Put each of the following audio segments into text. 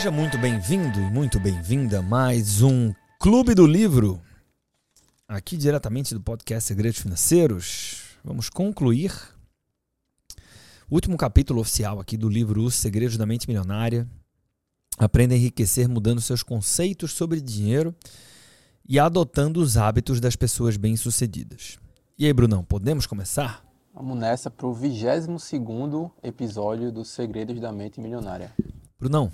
Seja muito bem-vindo e muito bem-vinda a mais um Clube do Livro. Aqui diretamente do podcast Segredos Financeiros. Vamos concluir o último capítulo oficial aqui do livro Os Segredos da Mente Milionária. Aprenda a enriquecer mudando seus conceitos sobre dinheiro e adotando os hábitos das pessoas bem-sucedidas. E aí, Brunão, podemos começar? Vamos nessa para o 22 episódio dos Segredos da Mente Milionária. Brunão,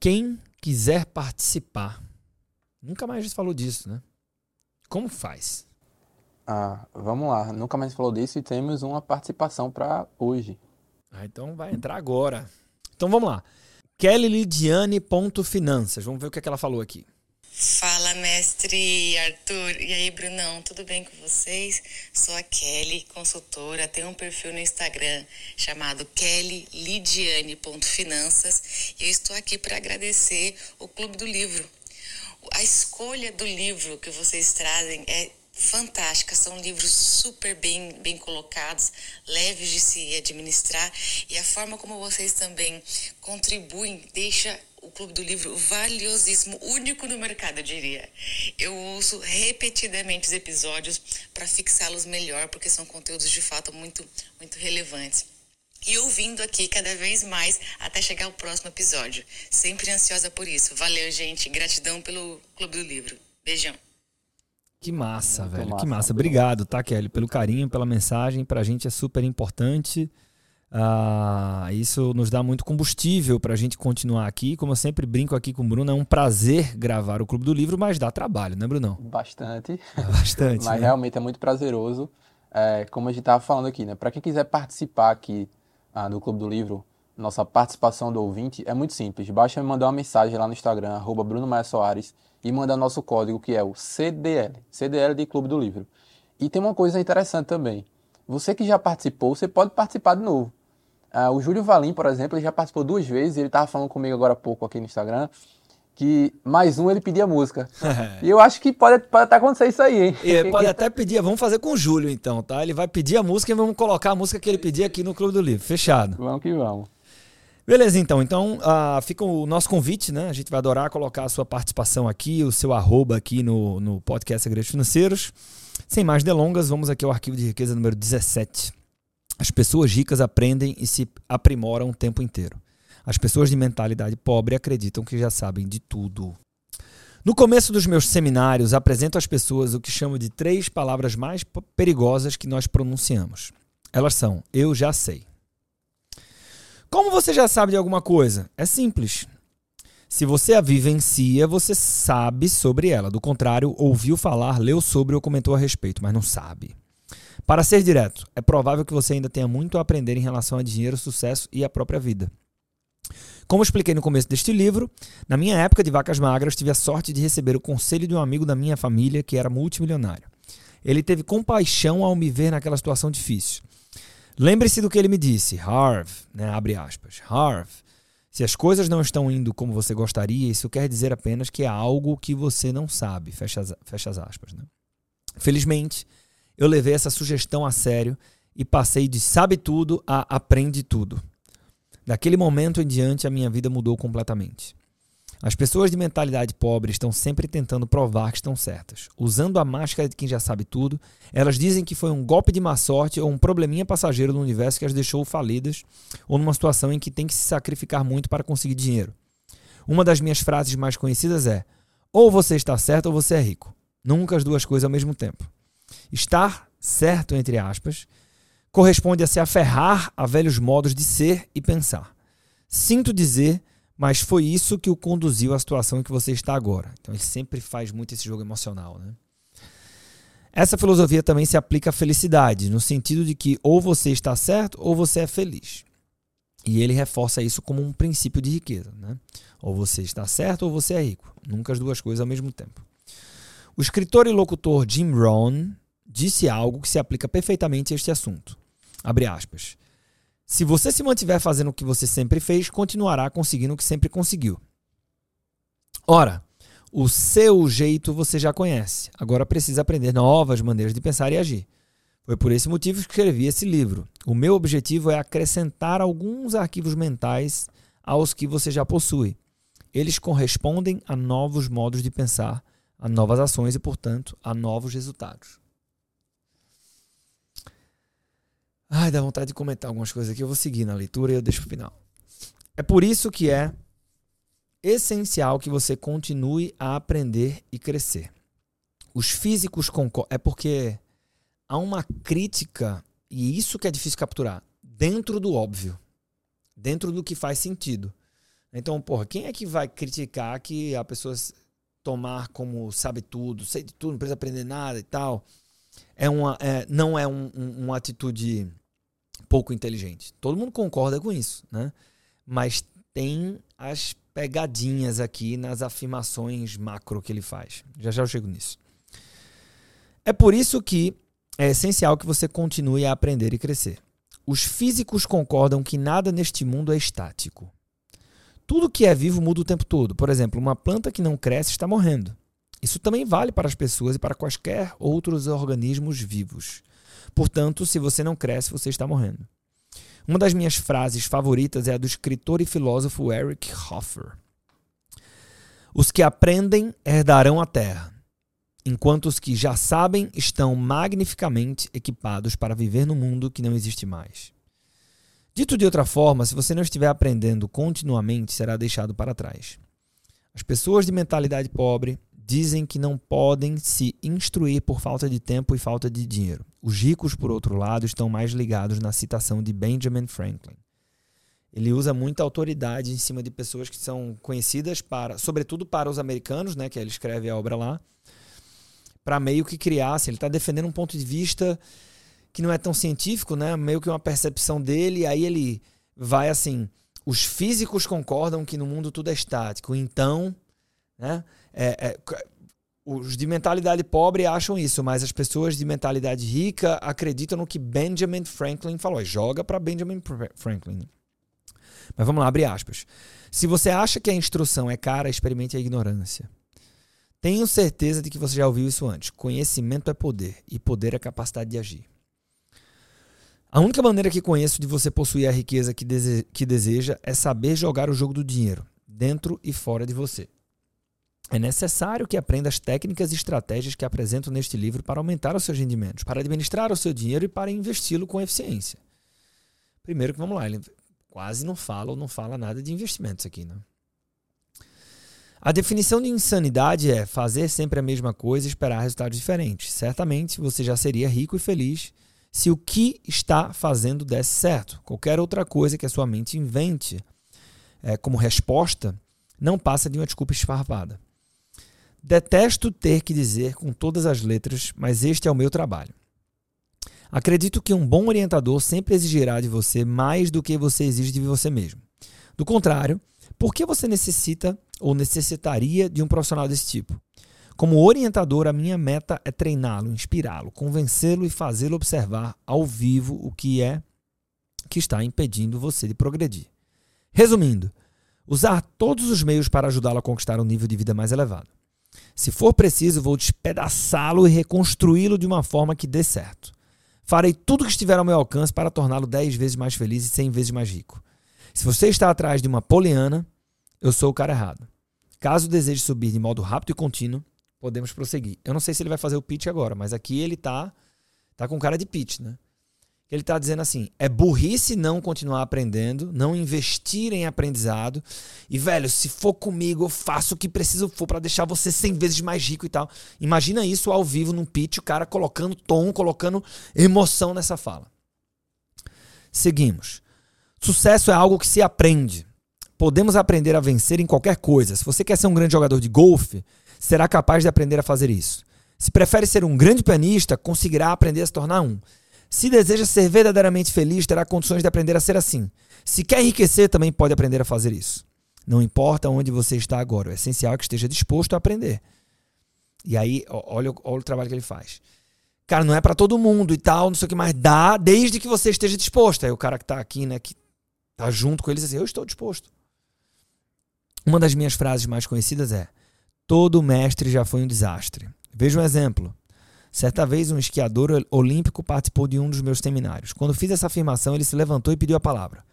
quem quiser participar, nunca mais falou disso, né? Como faz? Ah, vamos lá, nunca mais falou disso e temos uma participação para hoje. Ah, então vai entrar agora. Então vamos lá. KellyLidiane.finanças. Vamos ver o que, é que ela falou aqui. Fala, mestre Arthur. E aí, Brunão, tudo bem com vocês? Sou a Kelly, consultora. Tenho um perfil no Instagram chamado kellylidiane.finanças e eu estou aqui para agradecer o Clube do Livro. A escolha do livro que vocês trazem é fantástica, são livros super bem, bem colocados, leves de se administrar e a forma como vocês também contribuem deixa o Clube do Livro valiosíssimo, único no mercado, eu diria. Eu ouço repetidamente os episódios para fixá-los melhor, porque são conteúdos de fato muito, muito relevantes. E ouvindo aqui cada vez mais até chegar ao próximo episódio. Sempre ansiosa por isso. Valeu, gente. Gratidão pelo Clube do Livro. Beijão. Que massa, muito velho. Massa, que massa. Obrigado, tá, Kelly, pelo carinho, pela mensagem. Pra gente é super importante. Ah, isso nos dá muito combustível para a gente continuar aqui. Como eu sempre brinco aqui com o Bruno, é um prazer gravar o Clube do Livro, mas dá trabalho, né, Brunão? Bastante. É bastante. mas né? realmente é muito prazeroso. É, como a gente estava falando aqui, né? Para quem quiser participar aqui ah, do Clube do Livro, nossa participação do ouvinte é muito simples. Basta me mandar uma mensagem lá no Instagram, arroba Bruno Maia Soares, e mandar nosso código que é o CDL. CDL de Clube do Livro. E tem uma coisa interessante também. Você que já participou, você pode participar de novo. Uh, o Júlio Valim, por exemplo, ele já participou duas vezes, ele estava falando comigo agora há pouco aqui no Instagram, que mais um ele pedia música. e eu acho que pode, pode até acontecer isso aí, hein? E pode até pedir, vamos fazer com o Júlio então, tá? Ele vai pedir a música e vamos colocar a música que ele pedir aqui no Clube do Livro. Fechado. Vamos que vamos. Beleza, então. Então, uh, fica o nosso convite, né? A gente vai adorar colocar a sua participação aqui, o seu arroba aqui no, no podcast Segredos Financeiros. Sem mais delongas, vamos aqui ao arquivo de riqueza número 17. As pessoas ricas aprendem e se aprimoram o tempo inteiro. As pessoas de mentalidade pobre acreditam que já sabem de tudo. No começo dos meus seminários, apresento às pessoas o que chamo de três palavras mais perigosas que nós pronunciamos. Elas são: eu já sei. Como você já sabe de alguma coisa? É simples. Se você a vivencia, você sabe sobre ela. Do contrário, ouviu falar, leu sobre ou comentou a respeito, mas não sabe. Para ser direto, é provável que você ainda tenha muito a aprender em relação a dinheiro, sucesso e a própria vida. Como expliquei no começo deste livro, na minha época de vacas magras, tive a sorte de receber o conselho de um amigo da minha família que era multimilionário. Ele teve compaixão ao me ver naquela situação difícil. Lembre-se do que ele me disse, Harv, né, abre aspas, Harv, se as coisas não estão indo como você gostaria, isso quer dizer apenas que é algo que você não sabe, fecha as, fecha as aspas. Né? Felizmente, eu levei essa sugestão a sério e passei de sabe tudo a aprende tudo. Daquele momento em diante, a minha vida mudou completamente. As pessoas de mentalidade pobre estão sempre tentando provar que estão certas. Usando a máscara de quem já sabe tudo, elas dizem que foi um golpe de má sorte ou um probleminha passageiro no universo que as deixou falidas ou numa situação em que tem que se sacrificar muito para conseguir dinheiro. Uma das minhas frases mais conhecidas é: ou você está certo ou você é rico. Nunca as duas coisas ao mesmo tempo. Estar certo, entre aspas, corresponde a se aferrar a velhos modos de ser e pensar. Sinto dizer, mas foi isso que o conduziu à situação em que você está agora. Então ele sempre faz muito esse jogo emocional, né? Essa filosofia também se aplica à felicidade, no sentido de que ou você está certo ou você é feliz. E ele reforça isso como um princípio de riqueza. Né? Ou você está certo ou você é rico. Nunca as duas coisas ao mesmo tempo. O escritor e locutor Jim Rohn disse algo que se aplica perfeitamente a este assunto. Abre aspas. Se você se mantiver fazendo o que você sempre fez, continuará conseguindo o que sempre conseguiu. Ora, o seu jeito você já conhece. Agora precisa aprender novas maneiras de pensar e agir. Foi por esse motivo que escrevi esse livro. O meu objetivo é acrescentar alguns arquivos mentais aos que você já possui. eles correspondem a novos modos de pensar, a novas ações e, portanto, a novos resultados. Ai, dá vontade de comentar algumas coisas aqui. Eu vou seguir na leitura e eu deixo pro final. É por isso que é essencial que você continue a aprender e crescer. Os físicos concordam. É porque há uma crítica, e isso que é difícil capturar, dentro do óbvio, dentro do que faz sentido. Então, porra, quem é que vai criticar que a pessoa tomar como sabe tudo, sei de tudo, não precisa aprender nada e tal? É uma, é, não é um, um, uma atitude pouco inteligente. Todo mundo concorda com isso, né? Mas tem as pegadinhas aqui nas afirmações macro que ele faz. Já já eu chego nisso. É por isso que é essencial que você continue a aprender e crescer. Os físicos concordam que nada neste mundo é estático. Tudo que é vivo muda o tempo todo. Por exemplo, uma planta que não cresce está morrendo. Isso também vale para as pessoas e para quaisquer outros organismos vivos. Portanto, se você não cresce, você está morrendo. Uma das minhas frases favoritas é a do escritor e filósofo Eric Hoffer. Os que aprendem herdarão a terra, enquanto os que já sabem estão magnificamente equipados para viver no mundo que não existe mais. Dito de outra forma, se você não estiver aprendendo continuamente, será deixado para trás. As pessoas de mentalidade pobre dizem que não podem se instruir por falta de tempo e falta de dinheiro. Os ricos, por outro lado, estão mais ligados na citação de Benjamin Franklin. Ele usa muita autoridade em cima de pessoas que são conhecidas para, sobretudo para os americanos, né, que ele escreve a obra lá, para meio que criar, assim, ele está defendendo um ponto de vista que não é tão científico, né, meio que uma percepção dele, aí ele vai assim, os físicos concordam que no mundo tudo é estático, então, né, é, é, os de mentalidade pobre acham isso, mas as pessoas de mentalidade rica acreditam no que Benjamin Franklin falou. Joga para Benjamin Franklin. Mas vamos lá, abre aspas. Se você acha que a instrução é cara, experimente a ignorância. Tenho certeza de que você já ouviu isso antes. Conhecimento é poder e poder é capacidade de agir. A única maneira que conheço de você possuir a riqueza que, que deseja é saber jogar o jogo do dinheiro, dentro e fora de você. É necessário que aprenda as técnicas e estratégias que apresento neste livro para aumentar os seus rendimentos, para administrar o seu dinheiro e para investi-lo com eficiência. Primeiro que vamos lá, ele quase não fala ou não fala nada de investimentos aqui, né? A definição de insanidade é fazer sempre a mesma coisa e esperar resultados diferentes. Certamente você já seria rico e feliz se o que está fazendo desse certo. Qualquer outra coisa que a sua mente invente é, como resposta não passa de uma desculpa esfarrapada. Detesto ter que dizer com todas as letras, mas este é o meu trabalho. Acredito que um bom orientador sempre exigirá de você mais do que você exige de você mesmo. Do contrário, por que você necessita ou necessitaria de um profissional desse tipo? Como orientador, a minha meta é treiná-lo, inspirá-lo, convencê-lo e fazê-lo observar ao vivo o que é que está impedindo você de progredir. Resumindo, usar todos os meios para ajudá-lo a conquistar um nível de vida mais elevado. Se for preciso, vou despedaçá-lo e reconstruí-lo de uma forma que dê certo. Farei tudo que estiver ao meu alcance para torná-lo 10 vezes mais feliz e 100 vezes mais rico. Se você está atrás de uma poliana, eu sou o cara errado. Caso deseje subir de modo rápido e contínuo, podemos prosseguir. Eu não sei se ele vai fazer o pitch agora, mas aqui ele tá tá com cara de pitch, né? Ele está dizendo assim: é burrice não continuar aprendendo, não investir em aprendizado. E, velho, se for comigo, eu faço o que preciso for para deixar você 100 vezes mais rico e tal. Imagina isso ao vivo num pitch, o cara colocando tom, colocando emoção nessa fala. Seguimos. Sucesso é algo que se aprende. Podemos aprender a vencer em qualquer coisa. Se você quer ser um grande jogador de golfe, será capaz de aprender a fazer isso. Se prefere ser um grande pianista, conseguirá aprender a se tornar um. Se deseja ser verdadeiramente feliz, terá condições de aprender a ser assim. Se quer enriquecer, também pode aprender a fazer isso. Não importa onde você está agora, o essencial é que esteja disposto a aprender. E aí, olha, olha o trabalho que ele faz. Cara, não é para todo mundo e tal, não sei o que mais. Dá, desde que você esteja disposto. Aí o cara que tá aqui, né, que tá junto com eles, assim, eu estou disposto. Uma das minhas frases mais conhecidas é: Todo mestre já foi um desastre. Veja um exemplo. Certa vez, um esquiador olímpico participou de um dos meus seminários. Quando fiz essa afirmação, ele se levantou e pediu a palavra.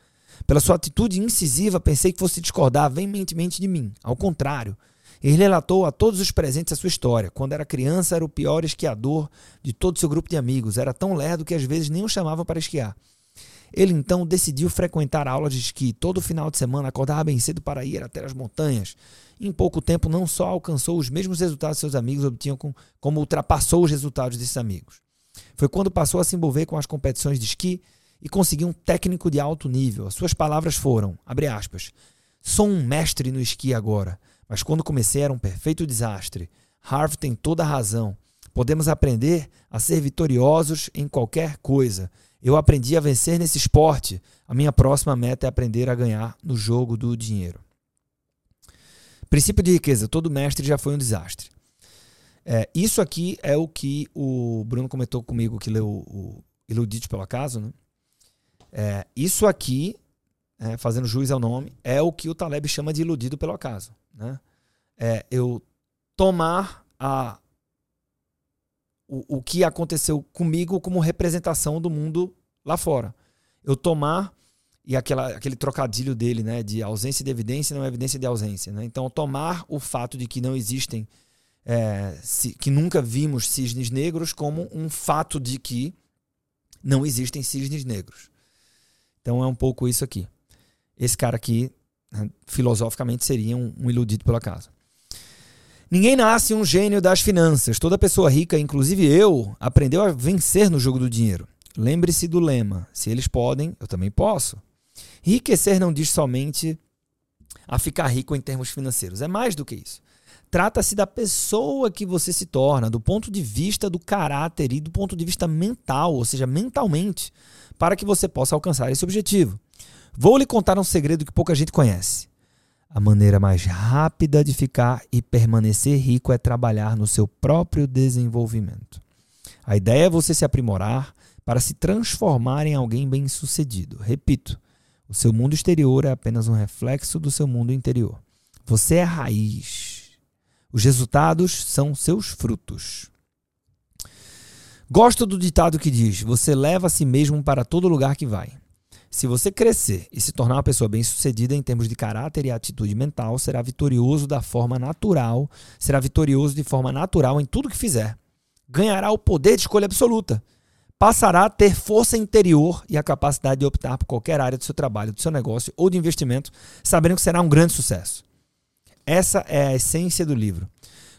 Pela sua atitude incisiva, pensei que fosse discordar veementemente de mim. Ao contrário, ele relatou a todos os presentes a sua história. Quando era criança, era o pior esquiador de todo seu grupo de amigos. Era tão lerdo que às vezes nem o chamavam para esquiar. Ele então decidiu frequentar aulas de esqui. Todo final de semana acordava bem cedo para ir até as montanhas. Em pouco tempo, não só alcançou os mesmos resultados que seus amigos obtinham, como ultrapassou os resultados desses amigos. Foi quando passou a se envolver com as competições de esqui e conseguiu um técnico de alto nível. As suas palavras foram, abre aspas, sou um mestre no esqui agora, mas quando comecei era um perfeito desastre. Harv tem toda a razão. Podemos aprender a ser vitoriosos em qualquer coisa. Eu aprendi a vencer nesse esporte. A minha próxima meta é aprender a ganhar no jogo do dinheiro. Princípio de riqueza: todo mestre já foi um desastre. É, isso aqui é o que o Bruno comentou comigo, que leu o Iludido pelo Acaso. Né? É, isso aqui, é, fazendo juiz ao nome, é o que o Taleb chama de iludido pelo acaso. Né? É eu tomar a, o, o que aconteceu comigo como representação do mundo lá fora. Eu tomar e aquela, aquele trocadilho dele, né, de ausência de evidência não é evidência de ausência, né? Então tomar o fato de que não existem, é, que nunca vimos cisnes negros como um fato de que não existem cisnes negros. Então é um pouco isso aqui. Esse cara aqui, né, filosoficamente, seria um, um iludido pelo acaso. Ninguém nasce um gênio das finanças. Toda pessoa rica, inclusive eu, aprendeu a vencer no jogo do dinheiro. Lembre-se do lema: se eles podem, eu também posso. Enriquecer não diz somente a ficar rico em termos financeiros, é mais do que isso. Trata-se da pessoa que você se torna, do ponto de vista do caráter e do ponto de vista mental, ou seja, mentalmente, para que você possa alcançar esse objetivo. Vou lhe contar um segredo que pouca gente conhece. A maneira mais rápida de ficar e permanecer rico é trabalhar no seu próprio desenvolvimento. A ideia é você se aprimorar para se transformar em alguém bem-sucedido. Repito, o seu mundo exterior é apenas um reflexo do seu mundo interior. Você é raiz. Os resultados são seus frutos. Gosto do ditado que diz: Você leva a si mesmo para todo lugar que vai. Se você crescer e se tornar uma pessoa bem-sucedida em termos de caráter e atitude mental, será vitorioso da forma natural, será vitorioso de forma natural em tudo que fizer. Ganhará o poder de escolha absoluta passará a ter força interior e a capacidade de optar por qualquer área do seu trabalho, do seu negócio ou de investimento, sabendo que será um grande sucesso. Essa é a essência do livro.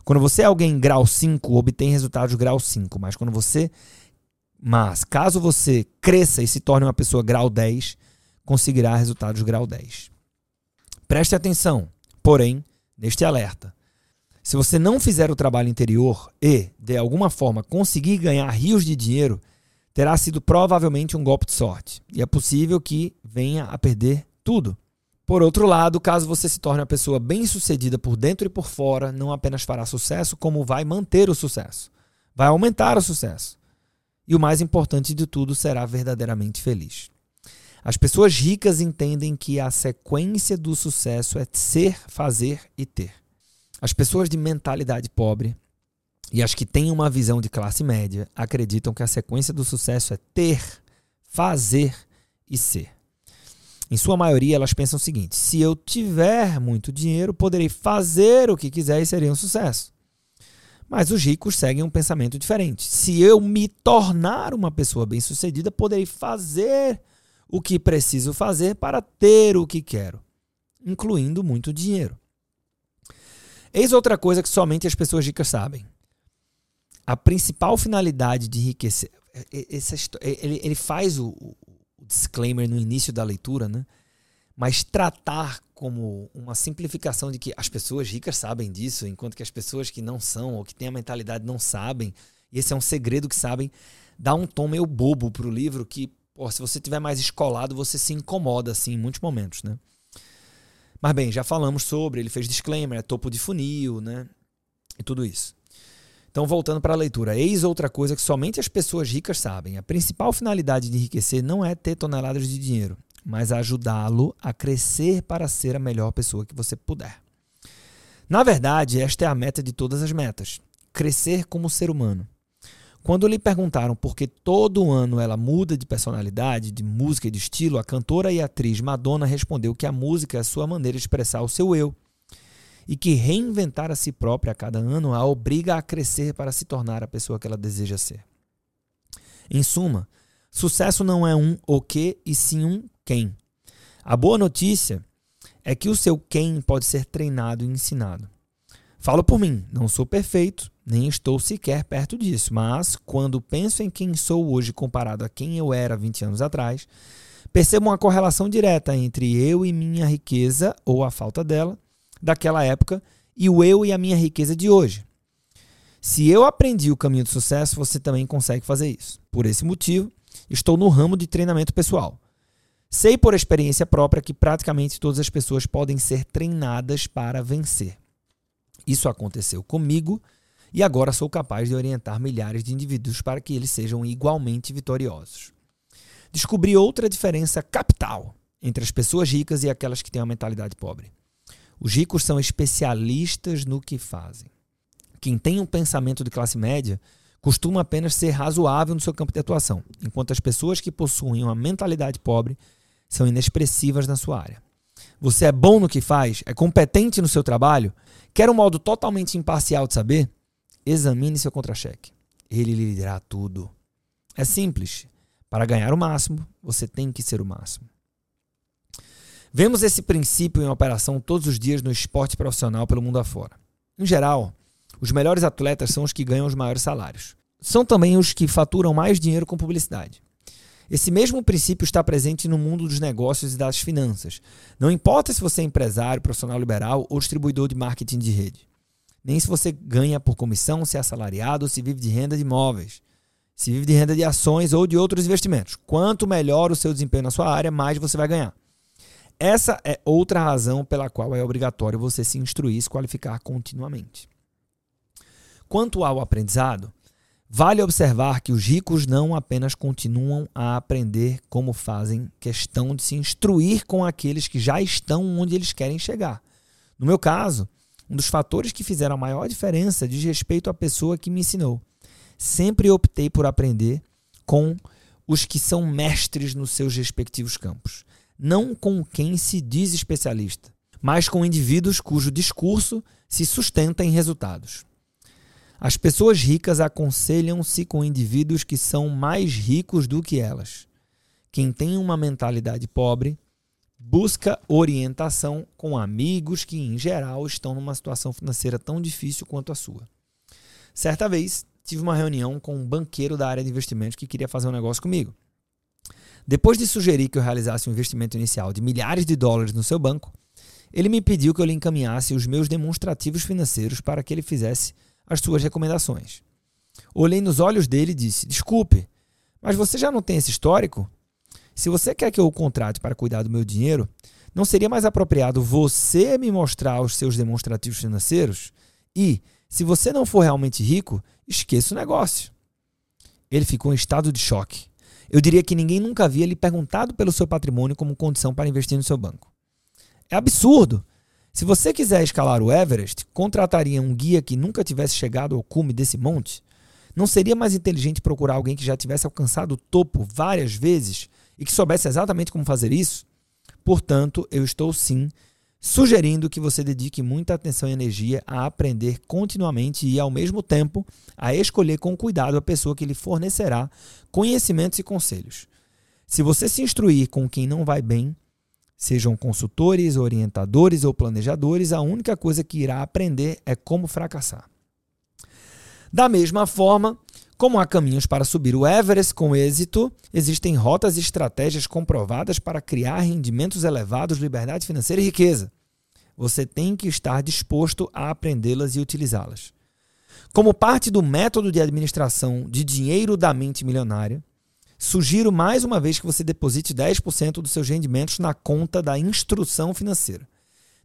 Quando você é alguém grau 5, obtém resultados grau 5, mas quando você mas caso você cresça e se torne uma pessoa grau 10, conseguirá resultados grau 10. Preste atenção, porém, neste alerta. Se você não fizer o trabalho interior e, de alguma forma, conseguir ganhar rios de dinheiro, terá sido provavelmente um golpe de sorte e é possível que venha a perder tudo. Por outro lado, caso você se torne uma pessoa bem-sucedida por dentro e por fora, não apenas fará sucesso, como vai manter o sucesso. Vai aumentar o sucesso. E o mais importante de tudo, será verdadeiramente feliz. As pessoas ricas entendem que a sequência do sucesso é ser, fazer e ter. As pessoas de mentalidade pobre e as que têm uma visão de classe média acreditam que a sequência do sucesso é ter, fazer e ser. Em sua maioria, elas pensam o seguinte: se eu tiver muito dinheiro, poderei fazer o que quiser e seria um sucesso. Mas os ricos seguem um pensamento diferente. Se eu me tornar uma pessoa bem-sucedida, poderei fazer o que preciso fazer para ter o que quero, incluindo muito dinheiro. Eis outra coisa que somente as pessoas ricas sabem a principal finalidade de enriquecer. Essa, ele, ele faz o, disclaimer no início da leitura, né? Mas tratar como uma simplificação de que as pessoas ricas sabem disso, enquanto que as pessoas que não são ou que têm a mentalidade não sabem, esse é um segredo que sabem, dá um tom meio bobo pro livro que, pô, se você tiver mais escolado, você se incomoda assim em muitos momentos, né? Mas bem, já falamos sobre, ele fez disclaimer, é topo de funil, né? E tudo isso. Então, voltando para a leitura, eis outra coisa que somente as pessoas ricas sabem. A principal finalidade de enriquecer não é ter toneladas de dinheiro, mas ajudá-lo a crescer para ser a melhor pessoa que você puder. Na verdade, esta é a meta de todas as metas: crescer como ser humano. Quando lhe perguntaram por que todo ano ela muda de personalidade, de música e de estilo, a cantora e atriz Madonna respondeu que a música é a sua maneira de expressar o seu eu e que reinventar a si própria a cada ano a obriga a crescer para se tornar a pessoa que ela deseja ser. Em suma, sucesso não é um o que e sim um quem. A boa notícia é que o seu quem pode ser treinado e ensinado. Falo por mim, não sou perfeito, nem estou sequer perto disso, mas quando penso em quem sou hoje comparado a quem eu era 20 anos atrás, percebo uma correlação direta entre eu e minha riqueza, ou a falta dela, daquela época, e o eu e a minha riqueza de hoje. Se eu aprendi o caminho do sucesso, você também consegue fazer isso. Por esse motivo, estou no ramo de treinamento pessoal. Sei por experiência própria que praticamente todas as pessoas podem ser treinadas para vencer. Isso aconteceu comigo e agora sou capaz de orientar milhares de indivíduos para que eles sejam igualmente vitoriosos. Descobri outra diferença capital entre as pessoas ricas e aquelas que têm uma mentalidade pobre. Os ricos são especialistas no que fazem. Quem tem um pensamento de classe média costuma apenas ser razoável no seu campo de atuação, enquanto as pessoas que possuem uma mentalidade pobre são inexpressivas na sua área. Você é bom no que faz? É competente no seu trabalho? Quer um modo totalmente imparcial de saber? Examine seu contra-cheque. Ele lhe dirá tudo. É simples. Para ganhar o máximo, você tem que ser o máximo. Vemos esse princípio em operação todos os dias no esporte profissional pelo mundo afora. Em geral, os melhores atletas são os que ganham os maiores salários. São também os que faturam mais dinheiro com publicidade. Esse mesmo princípio está presente no mundo dos negócios e das finanças. Não importa se você é empresário, profissional liberal ou distribuidor de marketing de rede. Nem se você ganha por comissão, se é assalariado ou se vive de renda de imóveis. Se vive de renda de ações ou de outros investimentos. Quanto melhor o seu desempenho na sua área, mais você vai ganhar. Essa é outra razão pela qual é obrigatório você se instruir e se qualificar continuamente. Quanto ao aprendizado, Vale observar que os ricos não apenas continuam a aprender como fazem questão de se instruir com aqueles que já estão onde eles querem chegar. No meu caso, um dos fatores que fizeram a maior diferença diz respeito à pessoa que me ensinou. Sempre optei por aprender com os que são mestres nos seus respectivos campos, não com quem se diz especialista, mas com indivíduos cujo discurso se sustenta em resultados. As pessoas ricas aconselham-se com indivíduos que são mais ricos do que elas. Quem tem uma mentalidade pobre busca orientação com amigos que, em geral, estão numa situação financeira tão difícil quanto a sua. Certa vez, tive uma reunião com um banqueiro da área de investimentos que queria fazer um negócio comigo. Depois de sugerir que eu realizasse um investimento inicial de milhares de dólares no seu banco, ele me pediu que eu lhe encaminhasse os meus demonstrativos financeiros para que ele fizesse as suas recomendações. Olhei nos olhos dele e disse: Desculpe, mas você já não tem esse histórico? Se você quer que eu o contrate para cuidar do meu dinheiro, não seria mais apropriado você me mostrar os seus demonstrativos financeiros? E, se você não for realmente rico, esqueça o negócio. Ele ficou em estado de choque. Eu diria que ninguém nunca havia lhe perguntado pelo seu patrimônio como condição para investir no seu banco. É absurdo! Se você quiser escalar o Everest, contrataria um guia que nunca tivesse chegado ao cume desse monte? Não seria mais inteligente procurar alguém que já tivesse alcançado o topo várias vezes e que soubesse exatamente como fazer isso? Portanto, eu estou sim sugerindo que você dedique muita atenção e energia a aprender continuamente e, ao mesmo tempo, a escolher com cuidado a pessoa que lhe fornecerá conhecimentos e conselhos. Se você se instruir com quem não vai bem, Sejam consultores, orientadores ou planejadores, a única coisa que irá aprender é como fracassar. Da mesma forma, como há caminhos para subir o Everest com êxito, existem rotas e estratégias comprovadas para criar rendimentos elevados, liberdade financeira e riqueza. Você tem que estar disposto a aprendê-las e utilizá-las. Como parte do método de administração de dinheiro da mente milionária, Sugiro mais uma vez que você deposite 10% dos seus rendimentos na conta da instrução financeira.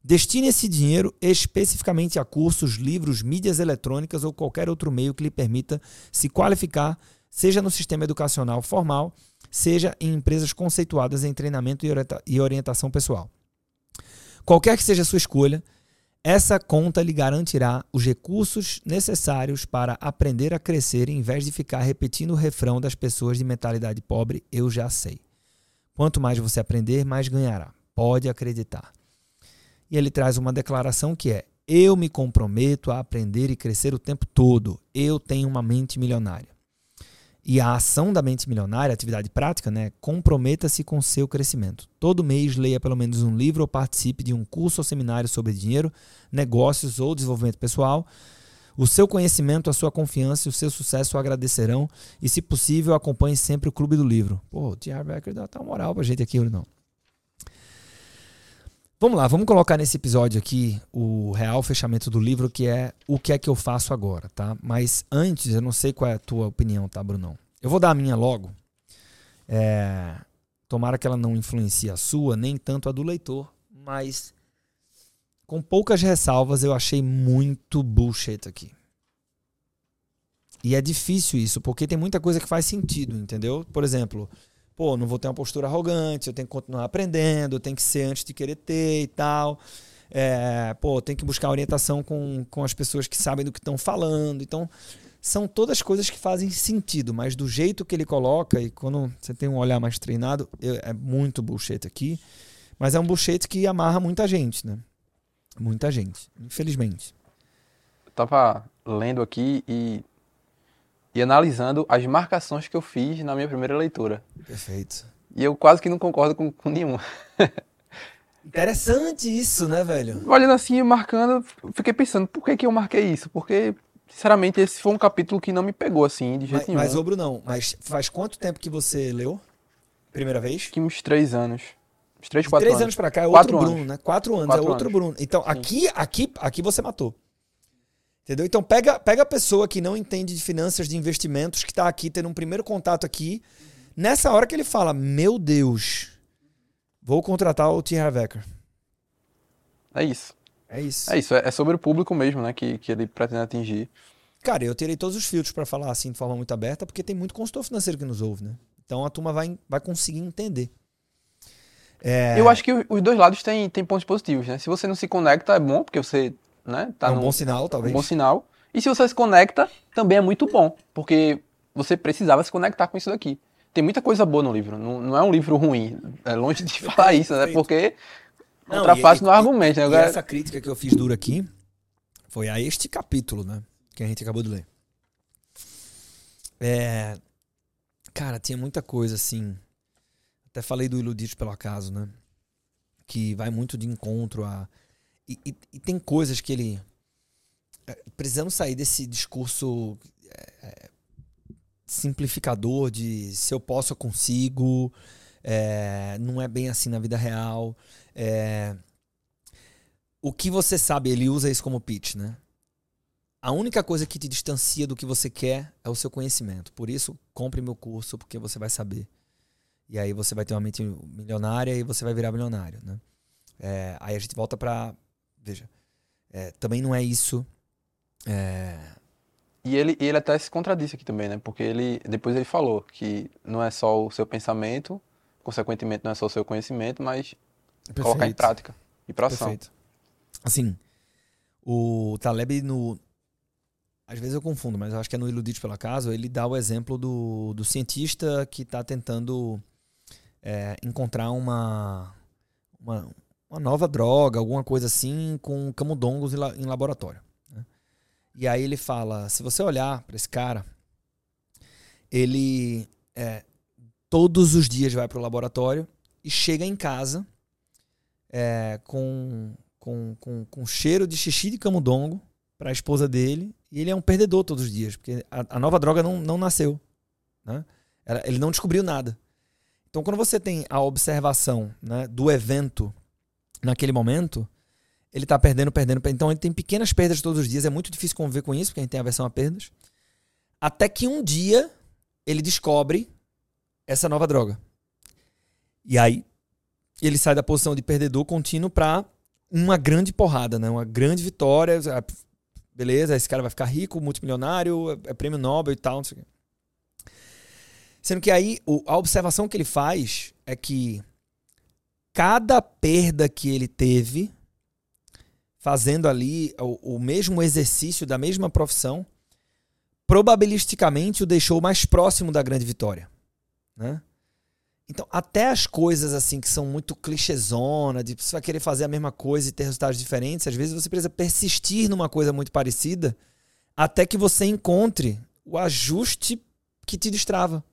Destine esse dinheiro especificamente a cursos, livros, mídias eletrônicas ou qualquer outro meio que lhe permita se qualificar, seja no sistema educacional formal, seja em empresas conceituadas em treinamento e orientação pessoal. Qualquer que seja a sua escolha, Essa conta lhe garantirá os recursos necessários para aprender a crescer em vez de ficar repetindo o refrão das pessoas de mentalidade pobre, eu já sei. Quanto mais você aprender, mais ganhará. Pode acreditar. E ele traz uma declaração que é: Eu me comprometo a aprender e crescer o tempo todo. Eu tenho uma mente milionária. E a ação da mente milionária, atividade prática, né? Comprometa-se com seu crescimento. Todo mês leia pelo menos um livro ou participe de um curso ou seminário sobre dinheiro, negócios ou desenvolvimento pessoal. O seu conhecimento, a sua confiança e o seu sucesso o agradecerão. E, se possível, acompanhe sempre o Clube do Livro. Pô, o T.R. Becker dá uma moral pra gente aqui, não. Vamos lá, vamos colocar nesse episódio aqui o real fechamento do livro, que é o que é que eu faço agora, tá? Mas antes, eu não sei qual é a tua opinião, tá, Brunão? Eu vou dar a minha logo. É, tomara que ela não influencie a sua, nem tanto a do leitor, mas com poucas ressalvas eu achei muito bullshit aqui. E é difícil isso, porque tem muita coisa que faz sentido, entendeu? Por exemplo, pô, não vou ter uma postura arrogante, eu tenho que continuar aprendendo, eu tenho que ser antes de querer ter e tal. É, pô, tem que buscar orientação com, com as pessoas que sabem do que estão falando. Então, são todas coisas que fazem sentido, mas do jeito que ele coloca, e quando você tem um olhar mais treinado, é muito bullshit aqui. Mas é um bullshit que amarra muita gente, né? Muita gente, infelizmente. Eu tava lendo aqui e e analisando as marcações que eu fiz na minha primeira leitura. Perfeito. E eu quase que não concordo com, com nenhuma. Interessante isso, né, velho? Olhando assim, marcando, fiquei pensando, por que, que eu marquei isso? Porque, sinceramente, esse foi um capítulo que não me pegou assim, de jeito mas, nenhum. Mas, ô Brunão, mas faz quanto tempo que você leu? Primeira vez? Que uns três anos. Uns três, quatro três anos. anos pra cá é quatro outro anos. Bruno, né? Quatro anos, Quatro é outro anos. Bruno. Então, aqui, aqui, aqui você matou. Entendeu? Então pega, pega a pessoa que não entende de finanças, de investimentos, que está aqui tendo um primeiro contato aqui. Nessa hora que ele fala, meu Deus, vou contratar o T. Harvecker. É isso. É isso. É isso. É é sobre o público mesmo, né? Que, que ele pretende atingir. Cara, eu tirei todos os filtros para falar assim de forma muito aberta, porque tem muito consultor financeiro que nos ouve, né? Então a turma vai, vai conseguir entender. É, Eu acho que os dois lados têm, têm pontos positivos, né? Se você não se conecta, é bom, porque você, né? Tá é um num- bom sinal, talvez. um bom sinal. E se você se conecta, também é muito bom, porque você precisava se conectar com isso daqui. Tem muita coisa boa no livro, não, não é um livro ruim. É longe de falar isso, né? Porque Não, ultrapassa no argumento, né? Agora- essa crítica que eu fiz dura aqui foi a este capítulo, né? Que a gente acabou de ler. É, cara, tinha muita coisa assim. Até falei do Iludidos pelo Acaso, né? Que vai muito de encontro a. E, e- e tem coisas que ele. é, Precisamos sair desse discurso é, é, simplificador de se eu posso, eu consigo. é, não é bem assim na vida real. É, o que você sabe, ele usa isso como pitch, né? A única coisa que te distancia do que você quer é o seu conhecimento. Por isso, compre meu curso, porque você vai saber. E aí você vai ter uma mente milionária e você vai virar milionário, né? É, aí a gente volta pra... Veja, é, também não é isso. É, E ele, e ele até se contradisse aqui também, né? Porque ele depois ele falou que não é só o seu pensamento, consequentemente não é só o seu conhecimento, mas colocar em perfeito. prática e para ação. Perfeito. Assim, o Taleb no. Às vezes eu confundo, mas eu acho que é no Iludidos pelo Acaso, ele dá o exemplo do, do cientista que está tentando é, encontrar uma, uma, uma nova droga, alguma coisa assim, com camundongos em, la- em laboratório. né? E aí ele fala: se você olhar para esse cara, ele é, todos os dias vai para o laboratório e chega em casa é, com, com, com, com cheiro de xixi de camundongo para a esposa dele. E ele é um perdedor todos os dias, porque a, a nova droga não, não nasceu. Né? Ele não descobriu nada. Então, quando você tem a observação né, do evento naquele momento, ele está perdendo, perdendo, perdendo. Então, ele tem pequenas perdas todos os dias. É muito difícil conviver com isso, porque a gente tem aversão a perdas. Até que um dia ele descobre essa nova droga. E aí ele sai da posição de perdedor contínuo para uma grande porrada, né? Uma grande vitória. Ah, Beleza, esse cara vai ficar rico, multimilionário, é prêmio Nobel e tal, não sei o quê. Sendo que aí a observação que ele faz é que cada perda que ele teve fazendo ali o, o mesmo exercício da mesma profissão, probabilisticamente o deixou mais próximo da grande vitória. Né? Então, até as coisas assim que são muito clichêzona, de você vai querer fazer a mesma coisa e ter resultados diferentes, às vezes você precisa persistir numa coisa muito parecida até que você encontre o ajuste que te destrava,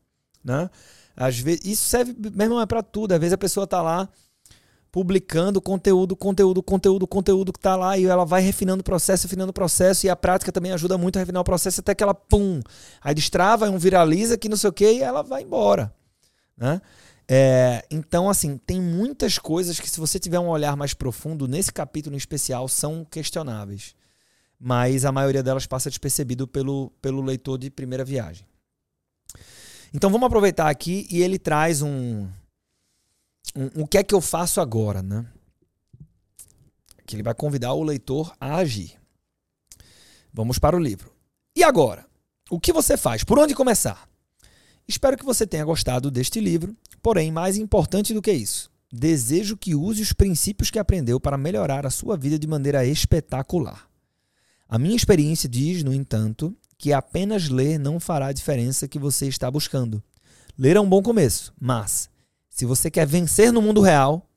né? Às vezes, isso serve mesmo é para tudo. Às vezes a pessoa tá lá publicando conteúdo, conteúdo, conteúdo, conteúdo que tá lá e ela vai refinando o processo, refinando o processo e a prática também ajuda muito a refinar o processo até que ela pum, aí destrava, um viraliza que não sei o que e ela vai embora, né? É, então, assim, tem muitas coisas que, se você tiver um olhar mais profundo, nesse capítulo em especial, são questionáveis. Mas a maioria delas passa despercebido pelo, pelo leitor de primeira viagem. Então, vamos aproveitar aqui e ele traz um, um. O que é que eu faço agora, né? Que ele vai convidar o leitor a agir. Vamos para o livro. E agora? O que você faz? Por onde começar? Espero que você tenha gostado deste livro Porém, mais importante do que isso, desejo que use os princípios que aprendeu para melhorar a sua vida de maneira espetacular. A minha experiência diz, no entanto, que apenas ler não fará a diferença que você está buscando. Ler é um bom começo, mas se você quer vencer no mundo real,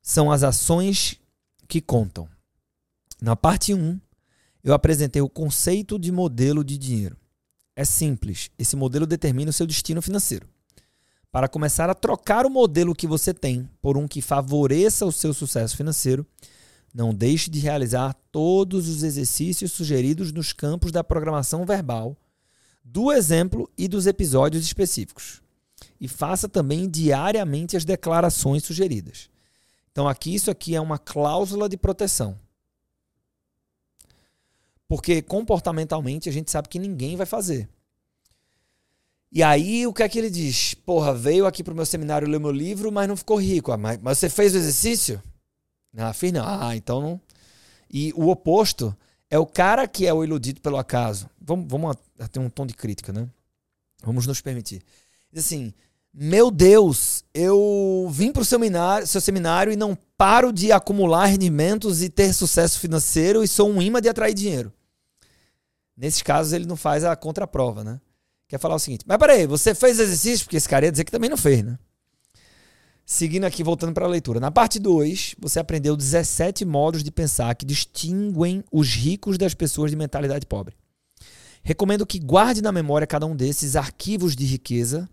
são as ações que contam. Na parte 1, eu apresentei o conceito de modelo de dinheiro. É simples, esse modelo determina o seu destino financeiro para começar a trocar o modelo que você tem por um que favoreça o seu sucesso financeiro, não deixe de realizar todos os exercícios sugeridos nos campos da programação verbal, do exemplo e dos episódios específicos. E faça também diariamente as declarações sugeridas. Então aqui isso aqui é uma cláusula de proteção. Porque comportamentalmente a gente sabe que ninguém vai fazer. E aí, o que é que ele diz? Porra, veio aqui pro meu seminário ler meu livro, mas não ficou rico. Ah, mas, mas você fez o exercício? Ah, fiz não. Ah, então não. E o oposto é o cara que é o iludido pelo acaso. Vamos, vamos ter um tom de crítica, né? Vamos nos permitir. Assim, meu Deus, eu vim pro seminário, seu seminário e não paro de acumular rendimentos e ter sucesso financeiro e sou um imã de atrair dinheiro. Nesses casos, ele não faz a contraprova, né? quer falar o seguinte: Mas peraí, você fez exercício? Porque esse cara ia dizer que também não fez, né? Seguindo aqui, voltando para a leitura. Na parte 2, você aprendeu 17 modos de pensar que distinguem os ricos das pessoas de mentalidade pobre. Recomendo que guarde na memória cada um desses arquivos de riqueza,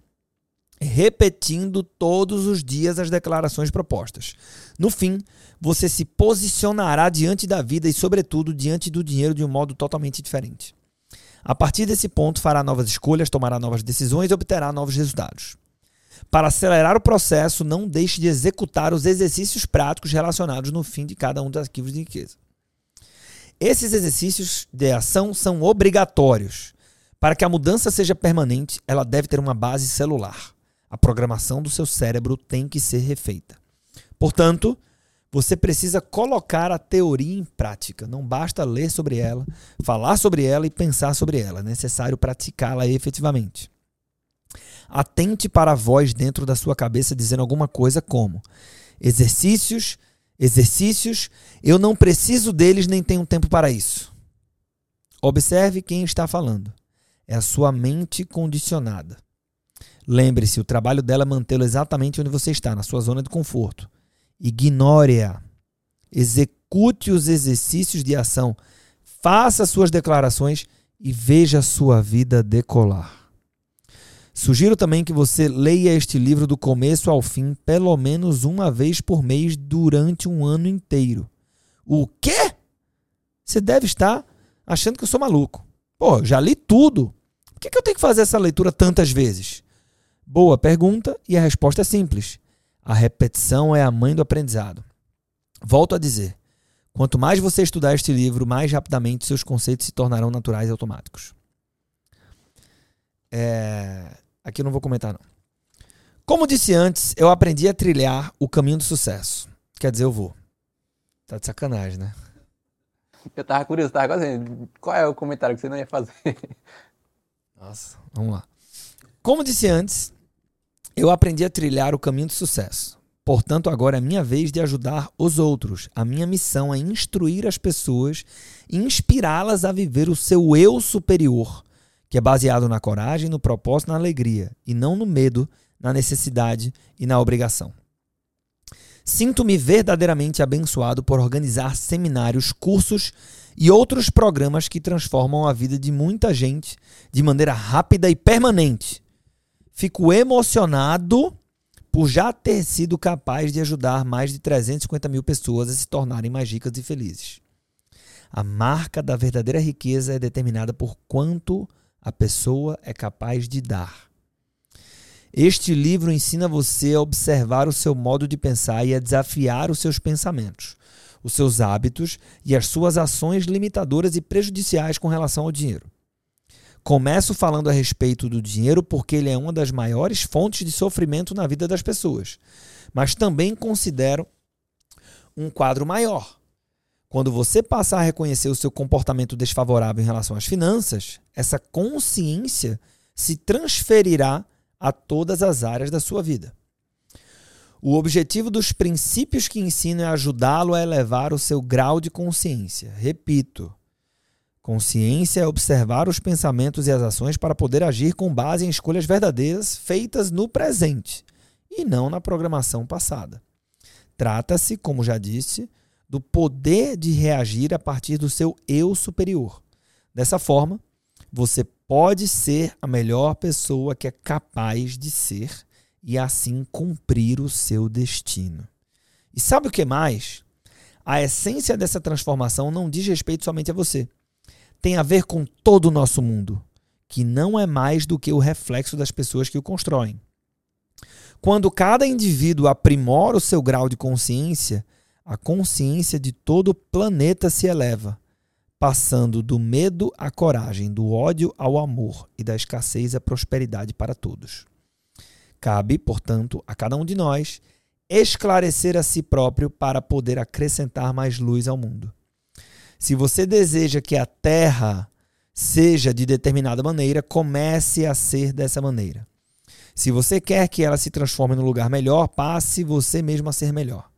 repetindo todos os dias as declarações propostas. No fim, você se posicionará diante da vida e, sobretudo, diante do dinheiro de um modo totalmente diferente. A partir desse ponto, fará novas escolhas, tomará novas decisões e obterá novos resultados. Para acelerar o processo, não deixe de executar os exercícios práticos relacionados no fim de cada um dos arquivos de riqueza. Esses exercícios de ação são obrigatórios. Para que a mudança seja permanente, ela deve ter uma base celular. A programação do seu cérebro tem que ser refeita. Portanto, você precisa colocar a teoria em prática. Não basta ler sobre ela, falar sobre ela e pensar sobre ela. É necessário praticá-la efetivamente. Atente para a voz dentro da sua cabeça dizendo alguma coisa como: exercícios, exercícios, eu não preciso deles nem tenho tempo para isso. Observe quem está falando. É a sua mente condicionada. Lembre-se, o trabalho dela é mantê-lo exatamente onde você está, na sua zona de conforto. Ignore-a. Execute os exercícios de ação. Faça suas declarações e veja a sua vida decolar. Sugiro também que você leia este livro do começo ao fim, pelo menos uma vez por mês durante um ano inteiro. O quê? Você deve estar achando que eu sou maluco. Pô, já li tudo. Por que, que eu tenho que fazer essa leitura tantas vezes? Boa pergunta e a resposta é simples. A repetição é a mãe do aprendizado. Volto a dizer: quanto mais você estudar este livro, mais rapidamente seus conceitos se tornarão naturais e automáticos. É... Aqui eu não vou comentar, não. Como disse antes, eu aprendi a trilhar o caminho do sucesso. Quer dizer, eu vou. Tá de sacanagem, né? Eu tava curioso, tava quase. Qual é o comentário que você não ia fazer? Nossa, vamos lá. Como disse antes, eu aprendi a trilhar o caminho do sucesso. Portanto, agora é minha vez de ajudar os outros. A minha missão é instruir as pessoas e inspirá-las a viver o seu eu superior, que é baseado na coragem, no propósito, na alegria, e não no medo, na necessidade e na obrigação. Sinto-me verdadeiramente abençoado por organizar seminários, cursos e outros programas que transformam a vida de muita gente de maneira rápida e permanente. Fico emocionado por já ter sido capaz de ajudar mais de 350 mil pessoas a se tornarem mais ricas e felizes. A marca da verdadeira riqueza é determinada por quanto a pessoa é capaz de dar. Este livro ensina você a observar o seu modo de pensar e a desafiar os seus pensamentos, os seus hábitos e as suas ações limitadoras e prejudiciais com relação ao dinheiro. Começo falando a respeito do dinheiro porque ele é uma das maiores fontes de sofrimento na vida das pessoas. Mas também considero um quadro maior. Quando você passar a reconhecer o seu comportamento desfavorável em relação às finanças, essa consciência se transferirá a todas as áreas da sua vida. O objetivo dos princípios que ensino é ajudá-lo a elevar o seu grau de consciência. Repito, Consciência é observar os pensamentos e as ações para poder agir com base em escolhas verdadeiras feitas no presente e não na programação passada. Trata-se, como já disse, do poder de reagir a partir do seu eu superior. Dessa forma, você pode ser a melhor pessoa que é capaz de ser e assim cumprir o seu destino. E sabe o que mais? A essência dessa transformação não diz respeito somente a você tem a ver com todo o nosso mundo, que não é mais do que o reflexo das pessoas que o constroem. Quando cada indivíduo aprimora o seu grau de consciência, a consciência de todo o planeta se eleva, passando do medo à coragem, do ódio ao amor e da escassez à prosperidade para todos. Cabe, portanto, a cada um de nós esclarecer a si próprio para poder acrescentar mais luz ao mundo. Se você deseja que a terra seja de determinada maneira, comece a ser dessa maneira. Se você quer que ela se transforme num lugar melhor, passe você mesmo a ser melhor.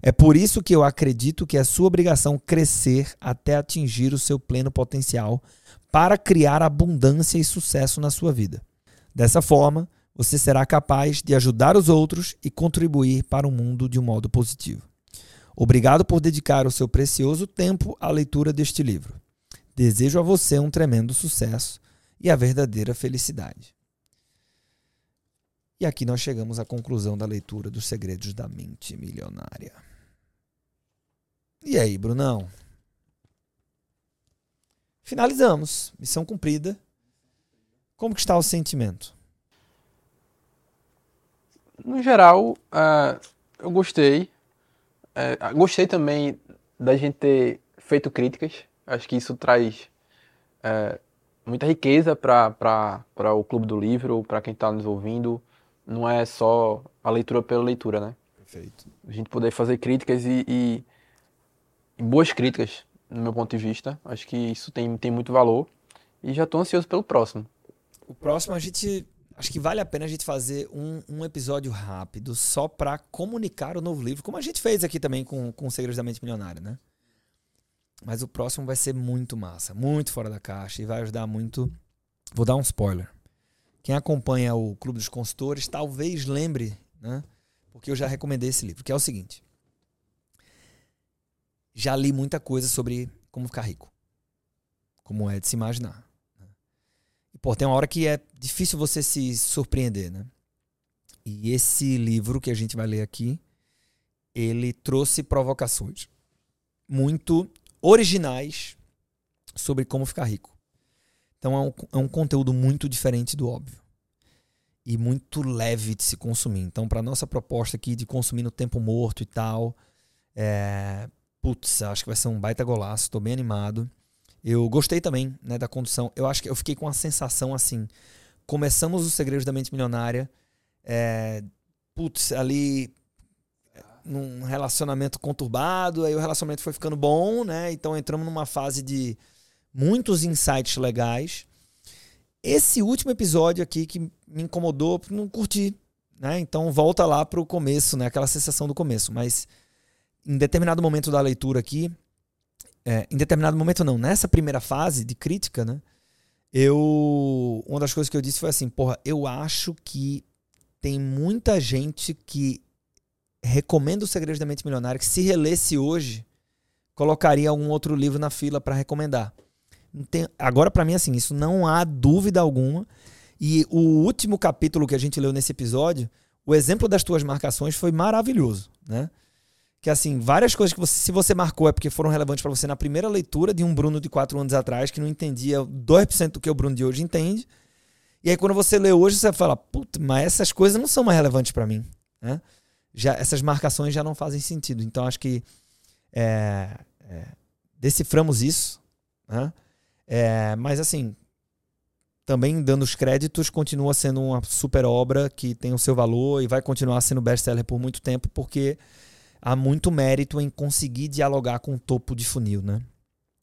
É por isso que eu acredito que é sua obrigação crescer até atingir o seu pleno potencial para criar abundância e sucesso na sua vida. Dessa forma, você será capaz de ajudar os outros e contribuir para o mundo de um modo positivo. Obrigado por dedicar o seu precioso tempo à leitura deste livro. Desejo a você um tremendo sucesso e a verdadeira felicidade. E aqui nós chegamos à conclusão da leitura dos Segredos da Mente Milionária. E aí, Brunão? Finalizamos. Missão cumprida. Como que está o sentimento? No geral, uh, eu gostei. É, gostei também da gente ter feito críticas. Acho que isso traz é, muita riqueza para o Clube do Livro, para quem está nos ouvindo. Não é só a leitura pela leitura, né? Perfeito. A gente poder fazer críticas e, e, e boas críticas, no meu ponto de vista. Acho que isso tem, tem muito valor. E já estou ansioso pelo próximo. O próximo a gente acho que vale a pena a gente fazer um, um episódio rápido só para comunicar o novo livro, como a gente fez aqui também com, com Segredos da Mente Milionária, né? Mas o próximo vai ser muito massa, muito fora da caixa e vai ajudar muito. Vou dar um spoiler. Quem acompanha o Clube dos Consultores talvez lembre, né? Porque eu já recomendei esse livro, que é o seguinte. Já li muita coisa sobre como ficar rico. Como é de se imaginar. Pô, tem uma hora que é difícil você se surpreender, né? E esse livro que a gente vai ler aqui, ele trouxe provocações muito originais sobre como ficar rico. Então é um, é um conteúdo muito diferente do óbvio e muito leve de se consumir. Então, para nossa proposta aqui de consumir no tempo morto e tal, é, putz, acho que vai ser um baita golaço. Estou bem animado. Eu gostei também né, da condução. Eu acho que eu fiquei com a sensação assim. Começamos os segredos da mente milionária. É, putz, ali num relacionamento conturbado, aí o relacionamento foi ficando bom, né? Então entramos numa fase de muitos insights legais. Esse último episódio aqui que me incomodou, não curti. né? Então volta lá para o começo, né? Aquela sensação do começo. Mas em determinado momento da leitura aqui, é, em determinado momento não, nessa primeira fase de crítica, né? Eu. Uma das coisas que eu disse foi assim, porra, eu acho que tem muita gente que recomenda o Segredo da Mente Milionária que se relesse hoje, colocaria algum outro livro na fila para recomendar. Tem, agora, para mim, assim, isso não há dúvida alguma. E o último capítulo que a gente leu nesse episódio, o exemplo das tuas marcações foi maravilhoso, né? Que assim, várias coisas que você, se você marcou é porque foram relevantes para você na primeira leitura de um Bruno de quatro anos atrás, que não entendia 2% do que o Bruno de hoje entende. E aí, quando você lê hoje, você fala, puta, mas essas coisas não são mais relevantes para mim, né? Já, essas marcações já não fazem sentido. Então, acho que é, é, deciframos isso, né? É, mas assim, também dando os créditos, continua sendo uma super obra que tem o seu valor e vai continuar sendo best-seller por muito tempo, porque há muito mérito em conseguir dialogar com o topo de funil, né?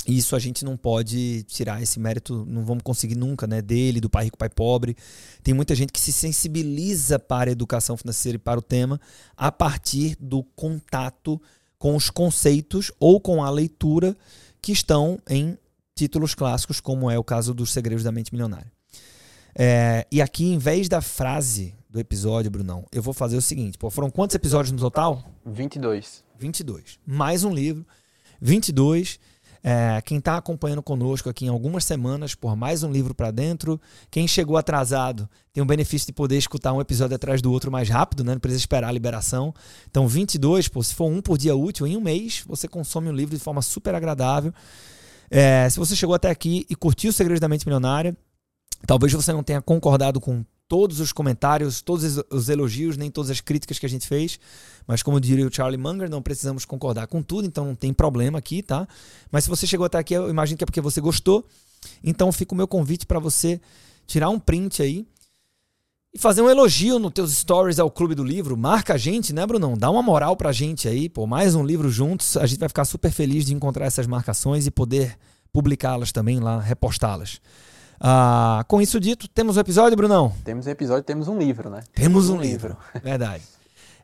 Isso a gente não pode tirar esse mérito, não vamos conseguir nunca, né? Dele, do pai rico, pai pobre. Tem muita gente que se sensibiliza para a educação financeira e para o tema a partir do contato com os conceitos ou com a leitura que estão em títulos clássicos, como é o caso dos Segredos da Mente Milionária. É, e aqui, em vez da frase do episódio, Brunão, eu vou fazer o seguinte: pô, foram quantos episódios no total? 22. 22. Mais um livro, 22. É, quem está acompanhando conosco aqui em algumas semanas, por mais um livro para dentro. Quem chegou atrasado tem o benefício de poder escutar um episódio atrás do outro mais rápido, né? não precisa esperar a liberação. Então, 22, pô, se for um por dia útil, em um mês, você consome o livro de forma super agradável. É, se você chegou até aqui e curtiu o Segredo da Mente Milionária, talvez você não tenha concordado com todos os comentários, todos os elogios, nem todas as críticas que a gente fez. Mas como diria o Charlie Munger, não precisamos concordar com tudo, então não tem problema aqui, tá? Mas se você chegou até aqui, eu imagino que é porque você gostou. Então fica o meu convite para você tirar um print aí e fazer um elogio nos teus stories ao Clube do Livro. Marca a gente, né, Brunão? Dá uma moral pra gente aí, pô, mais um livro juntos. A gente vai ficar super feliz de encontrar essas marcações e poder publicá-las também lá, repostá-las. Ah, com isso dito, temos um episódio, Brunão? Temos um episódio, temos um livro, né? Temos um, um livro. livro. Verdade.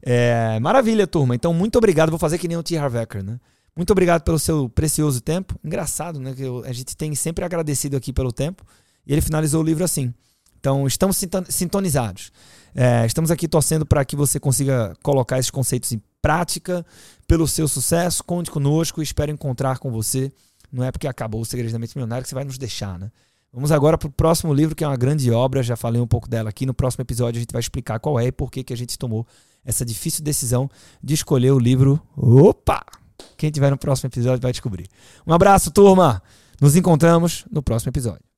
É, maravilha, turma. Então, muito obrigado. Vou fazer que nem o T. Harvecker, né? Muito obrigado pelo seu precioso tempo. Engraçado, né? Que eu, a gente tem sempre agradecido aqui pelo tempo. E ele finalizou o livro assim. Então, estamos sintonizados. É, estamos aqui torcendo para que você consiga colocar esses conceitos em prática pelo seu sucesso. Conte conosco. Espero encontrar com você. Não é porque acabou o Segredo da Mente Milionária que você vai nos deixar, né? Vamos agora para o próximo livro, que é uma grande obra. Já falei um pouco dela aqui. No próximo episódio a gente vai explicar qual é e por que, que a gente tomou essa difícil decisão de escolher o livro. Opa! Quem tiver no próximo episódio vai descobrir. Um abraço, turma! Nos encontramos no próximo episódio.